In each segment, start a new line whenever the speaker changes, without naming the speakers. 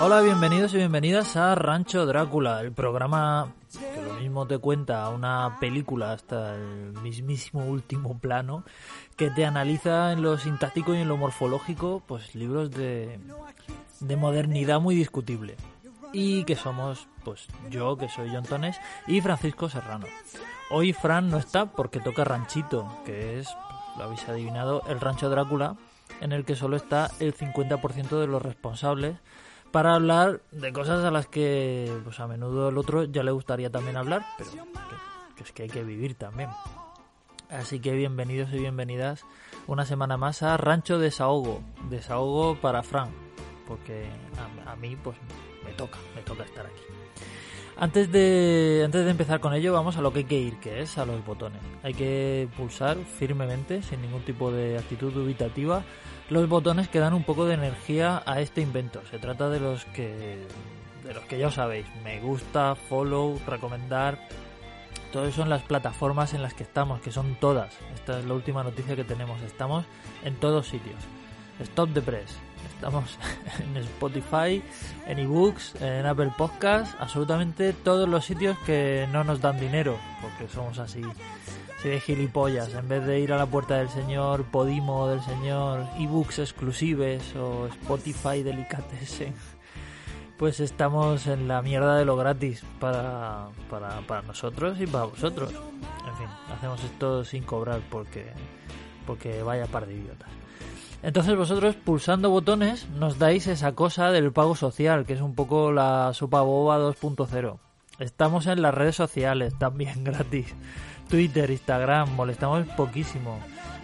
Hola, bienvenidos y bienvenidas a Rancho Drácula, el programa que lo mismo te cuenta una película hasta el mismísimo último plano, que te analiza en lo sintáctico y en lo morfológico, pues libros de modernidad muy discutible. Y que somos, pues yo, que soy John Tones, y Francisco Serrano. Hoy Fran no está porque toca Ranchito, que es, lo habéis adivinado, el Rancho Drácula, en el que solo está el 50% de los responsables para hablar de cosas a las que pues a menudo el otro ya le gustaría también hablar, pero que, es que hay que vivir también. Así que bienvenidos y bienvenidas una semana más a Rancho Desahogo, desahogo para Fran, porque a mí pues me toca, me toca estar aquí. Antes de, antes de empezar con ello, vamos a lo que hay que ir, que es a los botones. Hay que pulsar firmemente, sin ningún tipo de actitud dubitativa, los botones que dan un poco de energía a este invento. Se trata de los que, de los que ya os sabéis, me gusta, follow, recomendar, todo eso en las plataformas en las que estamos, que son todas. Esta es la última noticia que tenemos. Estamos en todos sitios. Stop the press. Estamos en Spotify, en ebooks, en Apple Podcast, absolutamente todos los sitios que no nos dan dinero, porque somos así, así de gilipollas. En vez de ir a la puerta del señor, Podimo del señor, ebooks exclusives o Spotify delicatessen, pues estamos en la mierda de lo gratis para, para, para nosotros y para vosotros. En fin, hacemos esto sin cobrar porque, porque vaya par de idiotas. Entonces vosotros pulsando botones nos dais esa cosa del pago social, que es un poco la sopa boba 2.0. Estamos en las redes sociales también gratis. Twitter, Instagram, molestamos poquísimo.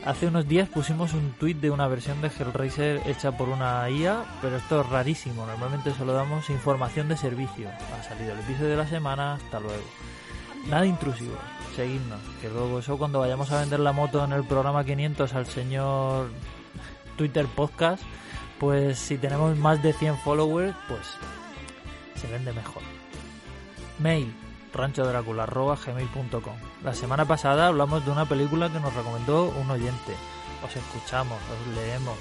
Hace unos días pusimos un tweet de una versión de Hellraiser hecha por una IA, pero esto es rarísimo. Normalmente solo damos información de servicio. Ha salido el episodio de la semana, hasta luego. Nada intrusivo, seguidnos. Que luego eso cuando vayamos a vender la moto en el programa 500 al señor Twitter Podcast, pues si tenemos más de 100 followers, pues se vende mejor. Mail ranchodracula.gmail.com La semana pasada hablamos de una película que nos recomendó un oyente. Os escuchamos, os leemos,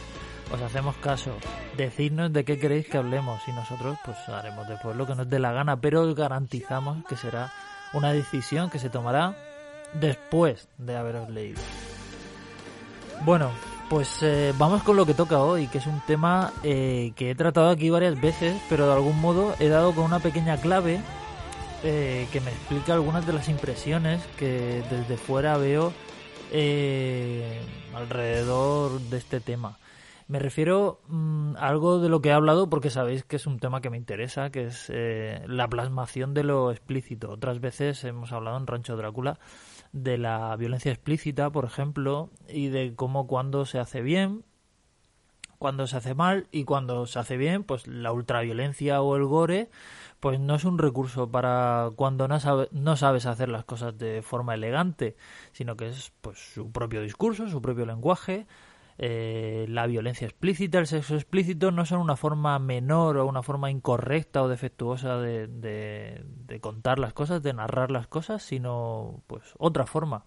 os hacemos caso. Decidnos de qué queréis que hablemos y nosotros pues haremos después lo que nos dé la gana, pero os garantizamos que será una decisión que se tomará después de haberos leído. Bueno, pues eh, vamos con lo que toca hoy, que es un tema eh, que he tratado aquí varias veces, pero de algún modo he dado con una pequeña clave eh, que me explica algunas de las impresiones que desde fuera veo eh, alrededor de este tema. Me refiero mm, a algo de lo que he hablado porque sabéis que es un tema que me interesa, que es eh, la plasmación de lo explícito. Otras veces hemos hablado en Rancho Drácula de la violencia explícita, por ejemplo, y de cómo cuando se hace bien, cuando se hace mal y cuando se hace bien, pues la ultraviolencia o el gore, pues no es un recurso para cuando no, no sabes hacer las cosas de forma elegante, sino que es pues su propio discurso, su propio lenguaje. Eh, la violencia explícita, el sexo explícito no son una forma menor o una forma incorrecta o defectuosa de, de, contar las cosas, de narrar las cosas, sino pues otra forma.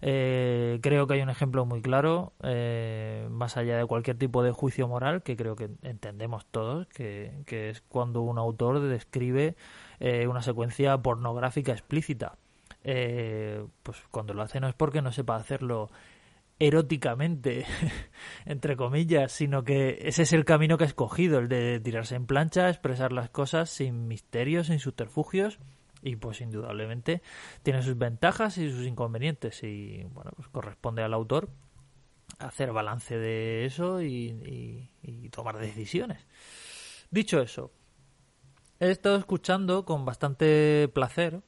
Eh, creo que hay un ejemplo muy claro, eh, más allá de cualquier tipo de juicio moral, que creo que entendemos todos, que, que es cuando un autor describe eh, una secuencia pornográfica explícita. pues cuando lo hace no es porque no sepa hacerlo eróticamente, entre comillas, sino que ese es el camino que ha escogido, el de tirarse en plancha, expresar las cosas sin misterios, sin subterfugios, y pues indudablemente tiene sus ventajas y sus inconvenientes, y bueno, pues corresponde al autor hacer balance de eso y, y tomar decisiones. Dicho eso, he estado escuchando con bastante placer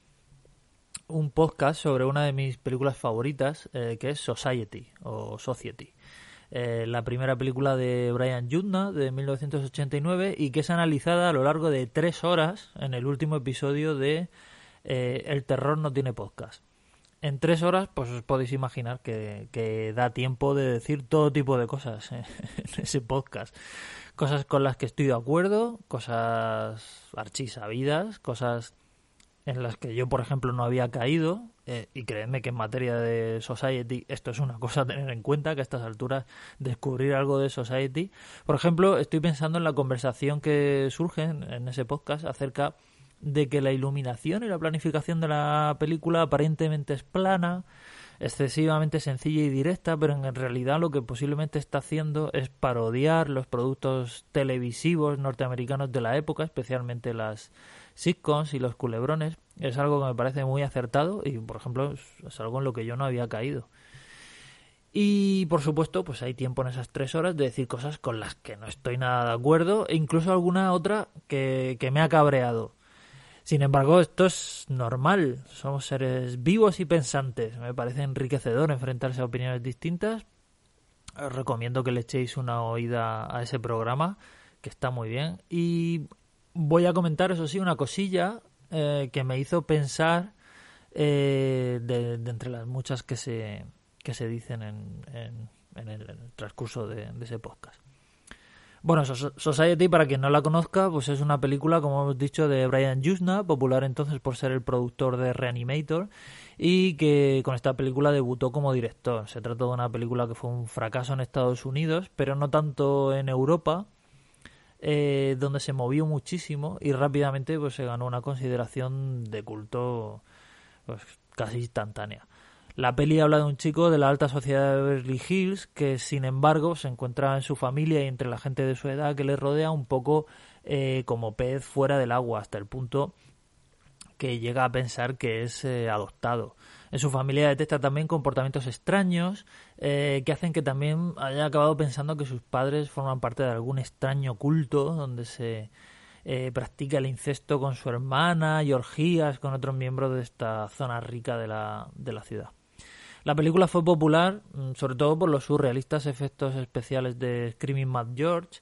un podcast sobre una de mis películas favoritas, eh, que es Society o Society. Eh, la primera película de Brian Yudna de 1989 y que es analizada a lo largo de tres horas en el último episodio de eh, El terror no tiene podcast. En tres horas, pues os podéis imaginar que, que da tiempo de decir todo tipo de cosas en ese podcast. Cosas con las que estoy de acuerdo, cosas archisabidas, cosas en las que yo, por ejemplo, no había caído, eh, y créeme que en materia de Society esto es una cosa a tener en cuenta, que a estas alturas descubrir algo de Society. Por ejemplo, estoy pensando en la conversación que surge en, ese podcast acerca de que la iluminación y la planificación de la película aparentemente es plana, excesivamente sencilla y directa, pero en realidad lo que posiblemente está haciendo es parodiar los productos televisivos norteamericanos de la época, especialmente las sitcoms y los culebrones es algo que me parece muy acertado y, por ejemplo, es algo en lo que yo no había caído. Y, por supuesto, pues hay tiempo en esas tres horas de decir cosas con las que no estoy nada de acuerdo e incluso alguna otra que, que me ha cabreado. Sin embargo, esto es normal. Somos seres vivos y pensantes. Me parece enriquecedor enfrentarse a opiniones distintas. Os recomiendo que le echéis una oída a ese programa, que está muy bien. Y voy a comentar, eso sí, una cosilla eh, que me hizo pensar eh, de, entre las muchas que se, que se dicen en, en, el, transcurso de, ese podcast. Bueno, Society, para quien no la conozca, pues es una película, como hemos dicho, de Brian Yuzna, popular entonces por ser el productor de Reanimator, y que con esta película debutó como director. Se trata de una película que fue un fracaso en Estados Unidos, pero no tanto en Europa, eh, donde se movió muchísimo y rápidamente pues se ganó una consideración de culto pues, casi instantánea. La peli habla de un chico de la alta sociedad de Beverly Hills que, sin embargo, se encuentra en su familia y entre la gente de su edad que le rodea un poco eh, como pez fuera del agua, hasta el punto que llega a pensar que es eh, adoptado. En su familia detecta también comportamientos extraños eh, que hacen que también haya acabado pensando que sus padres forman parte de algún extraño culto donde se eh, practica el incesto con su hermana y orgías con otros miembros de esta zona rica de la, de la ciudad. La película fue popular mm, sobre todo por los surrealistas efectos especiales de Screaming Mad George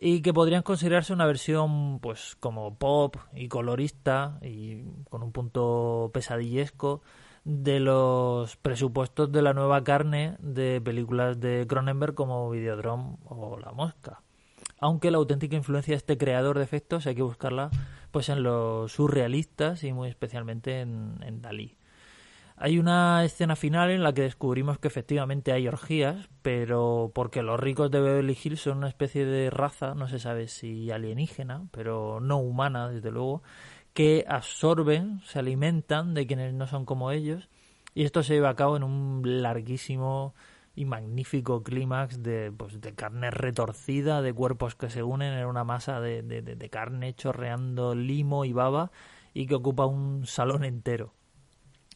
y que podrían considerarse una versión pues como pop y colorista y con un punto pesadillesco de los presupuestos de la nueva carne de películas de Cronenberg como Videodrome o La Mosca. Aunque la auténtica influencia de este creador de efectos hay que buscarla pues en los surrealistas y muy especialmente en, en Dalí. Hay una escena final en la que descubrimos que efectivamente hay orgías, pero porque los ricos de Beverly Hills son una especie de raza, no se sabe si alienígena, pero no humana, desde luego, que absorben, se alimentan de quienes no son como ellos y esto se lleva a cabo en un larguísimo y magnífico clímax de, pues, de carne retorcida, de cuerpos que se unen en una masa de, de, de carne chorreando limo y baba y que ocupa un salón entero.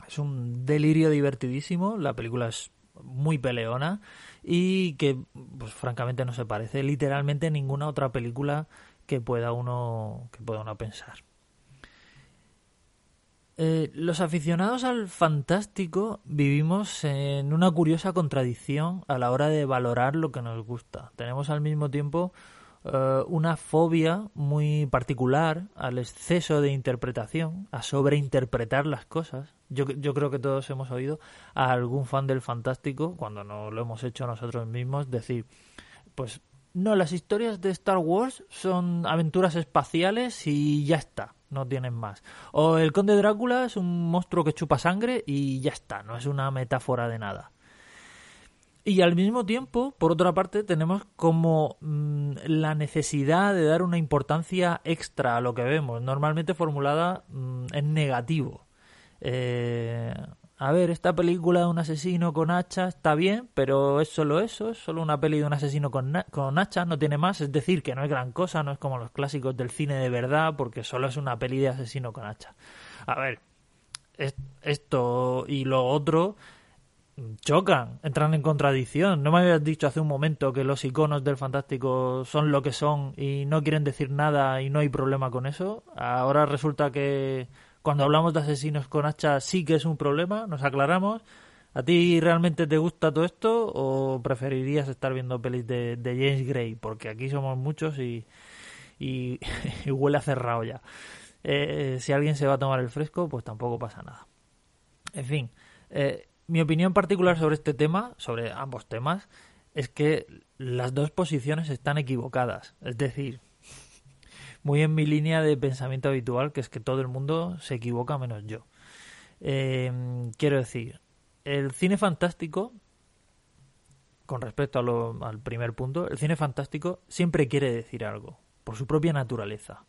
Es un delirio divertidísimo, la película es muy peleona y que pues francamente no se parece literalmente a ninguna otra película que pueda uno que pueda uno pensar. Eh, los aficionados al fantástico vivimos en una curiosa contradicción a la hora de valorar lo que nos gusta. Tenemos al mismo tiempo eh, una fobia muy particular al exceso de interpretación, a sobreinterpretar las cosas. Yo, yo creo que todos hemos oído a algún fan del fantástico, cuando no lo hemos hecho nosotros mismos, decir, pues no, las historias de Star Wars son aventuras espaciales y ya está no tienen más. O el conde Drácula es un monstruo que chupa sangre y ya está, no es una metáfora de nada. Y al mismo tiempo, por otra parte, tenemos como mm, la necesidad de dar una importancia extra a lo que vemos, normalmente formulada mm, en negativo. Eh, a ver, esta película de un asesino con hacha está bien, pero es solo eso, es solo una peli de un asesino con, con hacha, no tiene más, es decir, que no es gran cosa, no es como los clásicos del cine de verdad, porque solo es una peli de asesino con hacha. A ver, esto y lo otro chocan, entran en contradicción. No me habías dicho hace un momento que los iconos del fantástico son lo que son y no quieren decir nada y no hay problema con eso. Ahora resulta que cuando hablamos de asesinos con hacha sí que es un problema, nos aclaramos. ¿A ti realmente te gusta todo esto o preferirías estar viendo pelis de, James Gray? Porque aquí somos muchos y, y, huele a cerrado ya. Eh, si alguien se va a tomar el fresco, pues tampoco pasa nada. En fin, eh, mi opinión particular sobre este tema, sobre ambos temas, es que las dos posiciones están equivocadas. Es decir, muy en mi línea de pensamiento habitual, que es que todo el mundo se equivoca menos yo. Eh, quiero decir, el cine fantástico, con respecto al primer punto, el cine fantástico siempre quiere decir algo, por su propia naturaleza.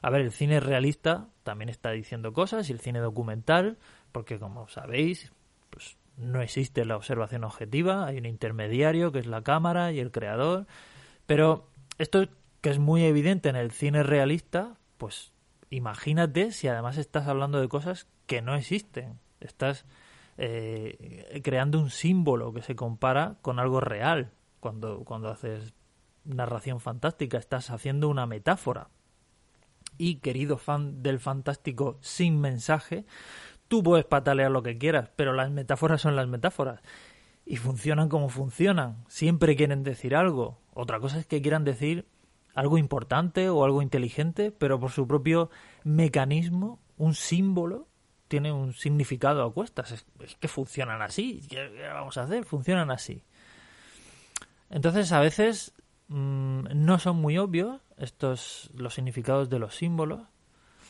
A ver, el cine realista también está diciendo cosas y el cine documental, porque como sabéis, pues no existe la observación objetiva, hay un intermediario que es la cámara y el creador, pero esto que es muy evidente en el cine realista, pues imagínate si además estás hablando de cosas que no existen. Estás eh, creando un símbolo que se compara con algo real. Cuando, cuando haces narración fantástica, estás haciendo una metáfora. Y querido fan del fantástico sin mensaje, tú puedes patalear lo que quieras, pero las metáforas son las metáforas. Y funcionan como funcionan. Siempre quieren decir algo. Otra cosa es que quieran decir algo importante o algo inteligente, pero por su propio mecanismo, un símbolo tiene un significado a cuestas. Es, que funcionan así. ¿Qué, vamos a hacer? Funcionan así. Entonces, a veces mm, no son muy obvios estos los significados de los símbolos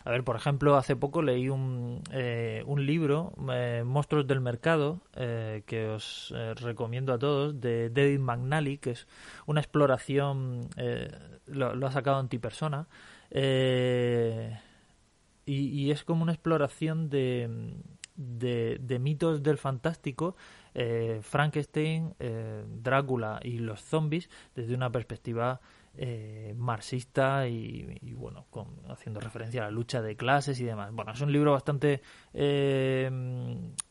a ver, por ejemplo, hace poco leí un, eh, un libro, eh, Monstruos del Mercado, eh, que os recomiendo a todos, de David McNally, que es una exploración, lo, ha sacado antipersona, y, y es como una exploración de, de, de mitos del fantástico, Frankenstein, Drácula y los zombies, desde una perspectiva eh, marxista y, bueno, con, haciendo referencia a la lucha de clases y demás. Bueno, es un libro bastante, eh,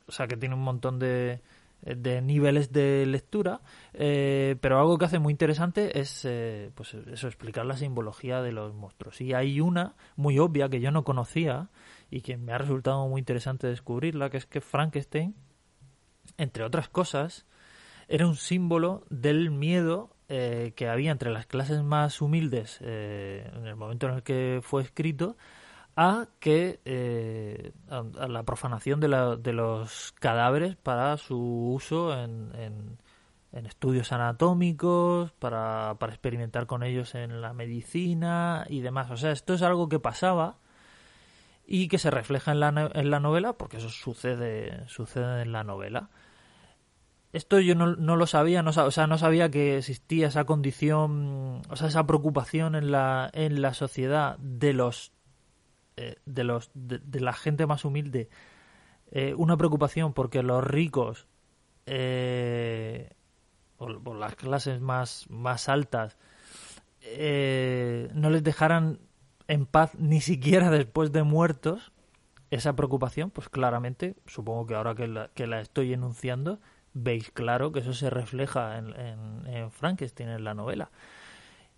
o sea, que tiene un montón de, de niveles de lectura, eh, pero algo que hace muy interesante es, pues eso, explicar la simbología de los monstruos. Y hay una muy obvia que yo no conocía y que me ha resultado muy interesante descubrirla, que es que Frankenstein, entre otras cosas, era un símbolo del miedo eh, que había entre las clases más humildes eh, en el momento en el que fue escrito a que eh, a, la profanación de, la, de, los cadáveres para su uso en, en, estudios anatómicos, para, para, experimentar con ellos en la medicina y demás. O sea, esto es algo que pasaba y que se refleja en la, en la novela, porque eso sucede, sucede en la novela. Esto yo no, no lo sabía, no, o sea, no sabía que existía esa condición, o sea, esa preocupación en la, en la sociedad de los, eh, de los, de, la gente más humilde, eh, una preocupación porque los ricos eh, o, las clases más, más altas no les dejaran en paz ni siquiera después de muertos, esa preocupación, pues claramente, supongo que ahora que que la estoy enunciando, veis claro que eso se refleja en, en, Frankenstein, en la novela.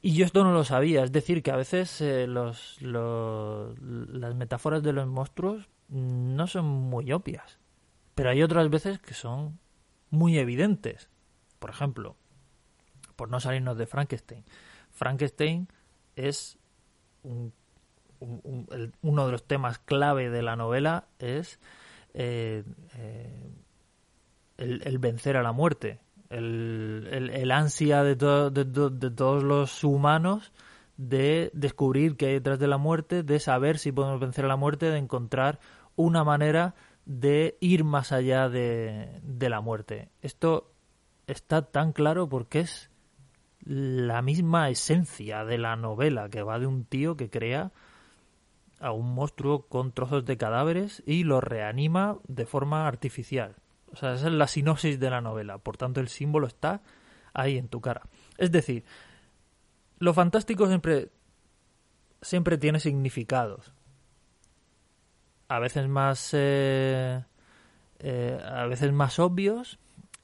Y yo esto no lo sabía, es decir, que a veces eh, los, las metáforas de los monstruos no son muy obvias, pero hay otras veces que son muy evidentes. Por ejemplo, por no salirnos de Frankenstein, Frankenstein es uno de los temas clave de la novela es eh, eh, el, vencer a la muerte, el, ansia de, de, todos los humanos de descubrir qué hay detrás de la muerte, de saber si podemos vencer a la muerte, de encontrar una manera de ir más allá de la muerte. Esto está tan claro porque es la misma esencia de la novela que va de un tío que crea a un monstruo con trozos de cadáveres y lo reanima de forma artificial. O sea, esa es la sinopsis de la novela. Por tanto, el símbolo está ahí en tu cara. Es decir, lo fantástico siempre, siempre tiene significados. A veces más, eh, eh, a veces más obvios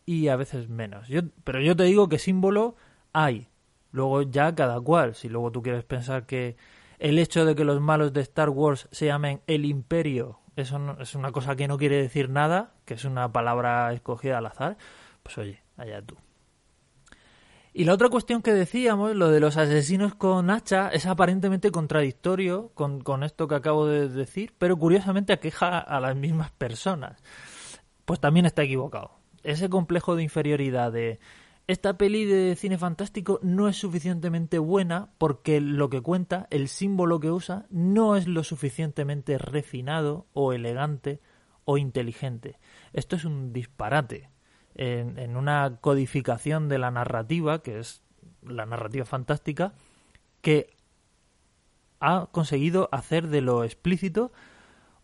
y a veces menos. Yo, pero yo te digo que símbolo hay. Luego ya cada cual. Si luego tú quieres pensar que el hecho de que los malos de Star Wars se llamen el Imperio, eso es una cosa que no quiere decir nada, que es una palabra escogida al azar, pues oye, allá tú. Y la otra cuestión que decíamos, lo de los asesinos con hacha, es aparentemente contradictorio con, con esto que acabo de decir, pero curiosamente aqueja a las mismas personas. Pues también está equivocado. Ese complejo de inferioridad de esta peli de cine fantástico no es suficientemente buena porque lo que cuenta, el símbolo que usa, no es lo suficientemente refinado o elegante o inteligente. Esto es un disparate en, una codificación de la narrativa, que es la narrativa fantástica, que ha conseguido hacer de lo explícito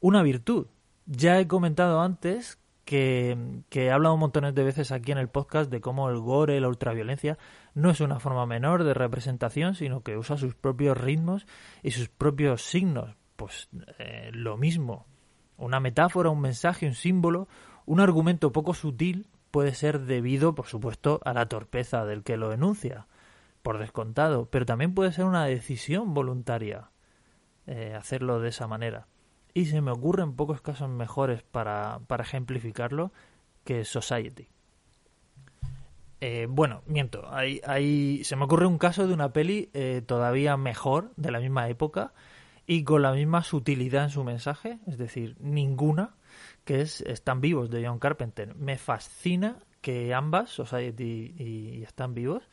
una virtud. Ya he comentado antes que, que, he hablado un montón de veces aquí en el podcast de cómo el gore, la ultraviolencia, no es una forma menor de representación, sino que usa sus propios ritmos y sus propios signos. Pues eh, lo mismo, una metáfora, un mensaje, un símbolo, un argumento poco sutil puede ser debido, por supuesto, a la torpeza del que lo enuncia, por descontado, pero también puede ser una decisión voluntaria eh, hacerlo de esa manera. Y se me ocurren pocos casos mejores para, para ejemplificarlo que Society. Eh, bueno, miento, hay, hay, se me ocurre un caso de una peli eh, todavía mejor, de la misma época, y con la misma sutilidad en su mensaje, es decir, ninguna, que es Están vivos de John Carpenter. Me fascina que ambas, Society y Están vivos,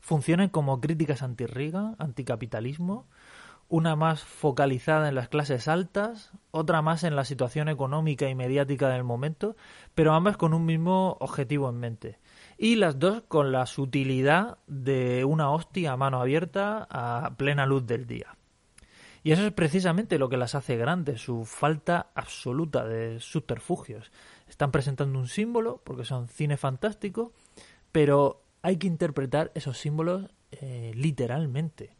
funcionen como críticas anti-Reagan, anticapitalismo, una más focalizada en las clases altas, otra más en la situación económica y mediática del momento, pero ambas con un mismo objetivo en mente. Y las dos con la sutilidad de una hostia a mano abierta a plena luz del día. Y eso es precisamente lo que las hace grandes, su falta absoluta de subterfugios. Están presentando un símbolo, porque son cine fantástico, pero hay que interpretar esos símbolos eh, literalmente.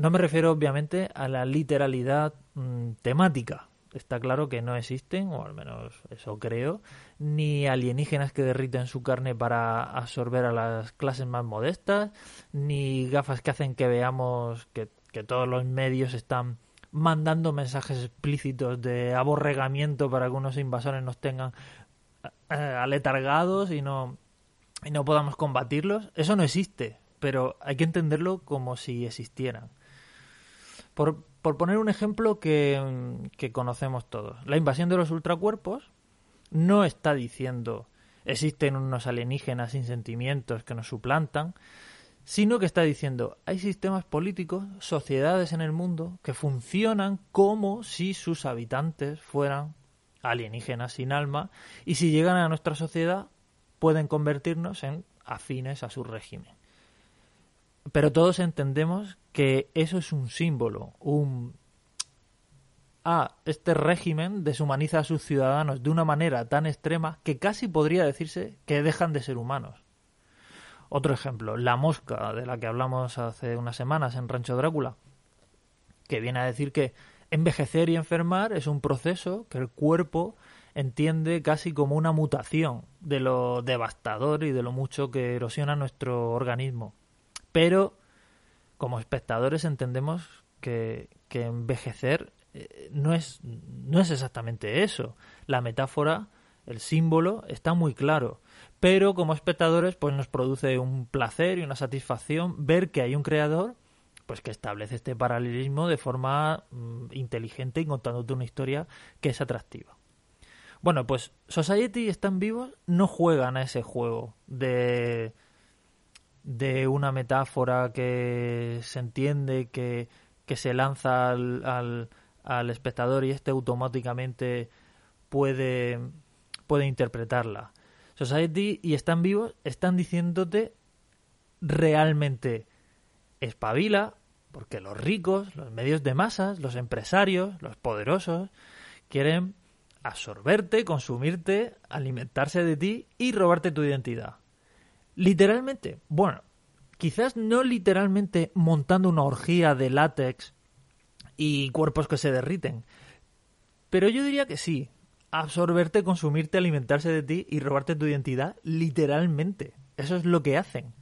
No me refiero obviamente a la literalidad mm, temática. Está claro que no existen, o al menos eso creo, ni alienígenas que derriten su carne para absorber a las clases más modestas, ni gafas que hacen que veamos que que todos los medios están mandando mensajes explícitos de aborregamiento para que unos invasores nos tengan eh, aletargados y no, y no podamos combatirlos. Eso no existe, pero hay que entenderlo como si existieran. Por, por poner un ejemplo que, que conocemos todos, la invasión de los ultracuerpos no está diciendo existen unos alienígenas sin sentimientos que nos suplantan, sino que está diciendo hay sistemas políticos, sociedades en el mundo que funcionan como si sus habitantes fueran alienígenas sin alma y si llegan a nuestra sociedad pueden convertirnos en afines a su régimen. Pero todos entendemos que eso es un símbolo, un ah, este régimen deshumaniza a sus ciudadanos de una manera tan extrema que casi podría decirse que dejan de ser humanos. Otro ejemplo, la mosca de la que hablamos hace unas semanas en Rancho Drácula, que viene a decir que envejecer y enfermar es un proceso que el cuerpo entiende casi como una mutación de lo devastador y de lo mucho que erosiona nuestro organismo. Pero como espectadores entendemos que, que envejecer eh, no, es, no es exactamente eso. La metáfora, el símbolo, está muy claro pero como espectadores pues nos produce un placer y una satisfacción ver que hay un creador pues que establece este paralelismo de forma mm, inteligente y contándote una historia que es atractiva. Bueno, pues Society y Están Vivos no juegan a ese juego de de una metáfora que se entiende que, que se lanza al, al, al espectador y este automáticamente puede, puede interpretarla. Society y Están Vivos están diciéndote realmente espabila, Porque los ricos, los medios de masas, los empresarios, los poderosos, quieren absorberte, consumirte, alimentarse de ti y robarte tu identidad. Literalmente, bueno, quizás no literalmente montando una orgía de látex y cuerpos que se derriten, pero yo diría que sí, absorberte, consumirte, alimentarse de ti y robarte tu identidad literalmente. Eso es lo que hacen.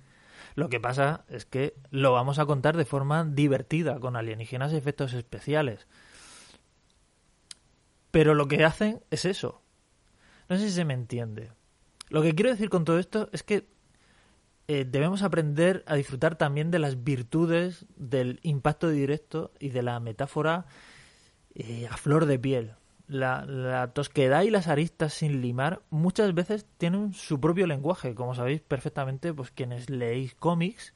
Lo que pasa es que lo vamos a contar de forma divertida, con alienígenas y efectos especiales. Pero lo que hacen es eso. No sé si se me entiende. Lo que quiero decir con todo esto es que eh, debemos aprender a disfrutar también de las virtudes del impacto directo y de la metáfora eh, a flor de piel. La, tosquedad y las aristas sin limar muchas veces tienen su propio lenguaje, como sabéis perfectamente, pues quienes leéis cómics,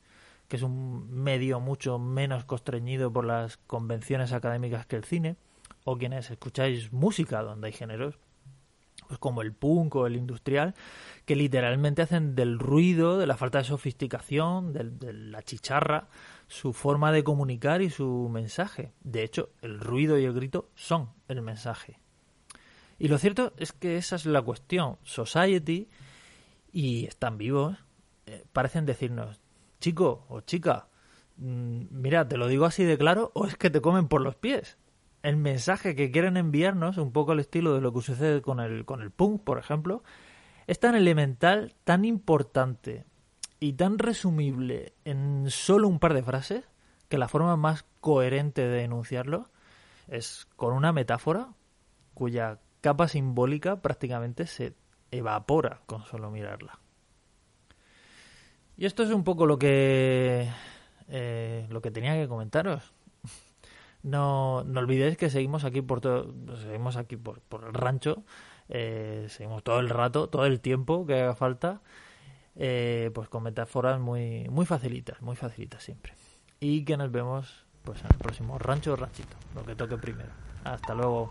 que es un medio mucho menos constreñido por las convenciones académicas que el cine, o quienes escucháis música donde hay géneros, como el punk o el industrial, que literalmente hacen del ruido, de la falta de sofisticación, de la chicharra, su forma de comunicar y su mensaje. De hecho, el ruido y el grito son el mensaje. Y lo cierto es que esa es la cuestión. Society, y están vivos, eh, parecen decirnos, chico o chica, mm, mira, te lo digo así de claro, o es que te comen por los pies. El mensaje que quieren enviarnos, un poco al estilo de lo que sucede con el, con el punk, por ejemplo, es tan elemental, tan importante y tan resumible en solo un par de frases que la forma más coherente de enunciarlo es con una metáfora cuya capa simbólica prácticamente se evapora con solo mirarla. Y esto es un poco lo que eh, lo que tenía que comentaros. No, no olvidéis que seguimos aquí por todo, seguimos aquí por, por el rancho, eh, seguimos todo el rato, todo el tiempo que haga falta, eh, pues con metáforas muy, muy facilitas, muy facilitas siempre. Y que nos vemos pues en el próximo rancho o ranchito, lo que toque primero. Hasta luego.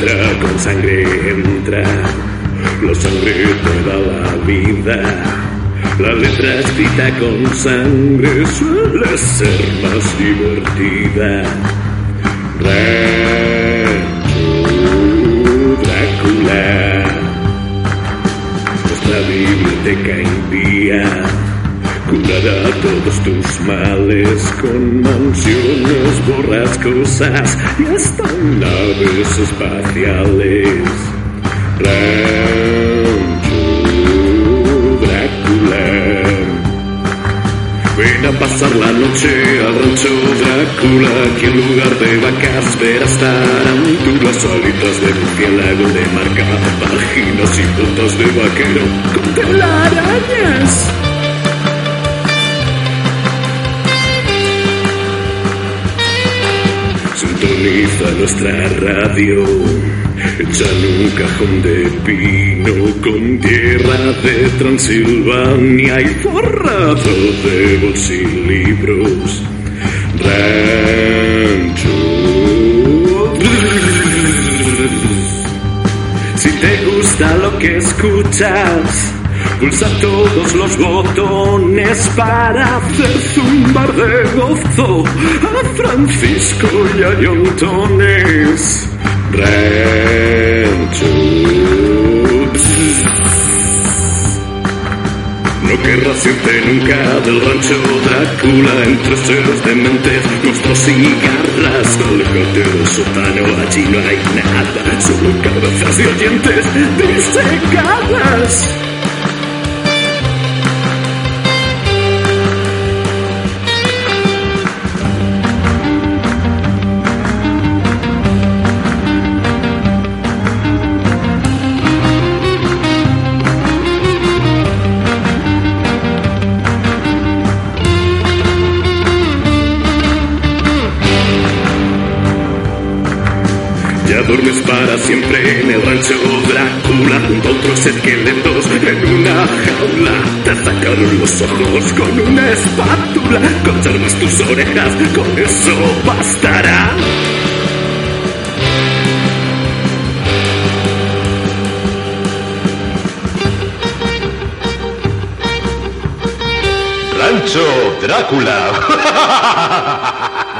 Letra con sangre entra, la sangre te da la vida. La letra escrita con sangre suele ser más divertida. Rancho Drácula, nuestra biblioteca impía curará todos tus males con mansiones borrascosas y hasta naves espaciales. Rancho Drácula. Ven a pasar la noche al rancho Drácula, que en lugar de vacas verás tarantulas, alitas de murciélago de marca, vaginas y botas de vaquero con telarañas. Sintoniza nuestra radio, hecha en un cajón de pino con tierra de Transilvania y forrado de bolsilibros. Rancho. Si te gusta lo que escuchas, pulsa todos los botones para hacer zumbar de gozo a Francisco y a Yontones. Rancho. No querrás irte nunca del rancho Drácula entre seres dementes, monstruos y garras. Aléjate del sótano, allí no hay nada, solo cabezas y oyentes disecadas. Duermes para siempre en el rancho Drácula junto a otros esqueletos en una jaula. Te sacaron los ojos con una espátula, cortarás tus orejas, con eso bastará.
Rancho Drácula.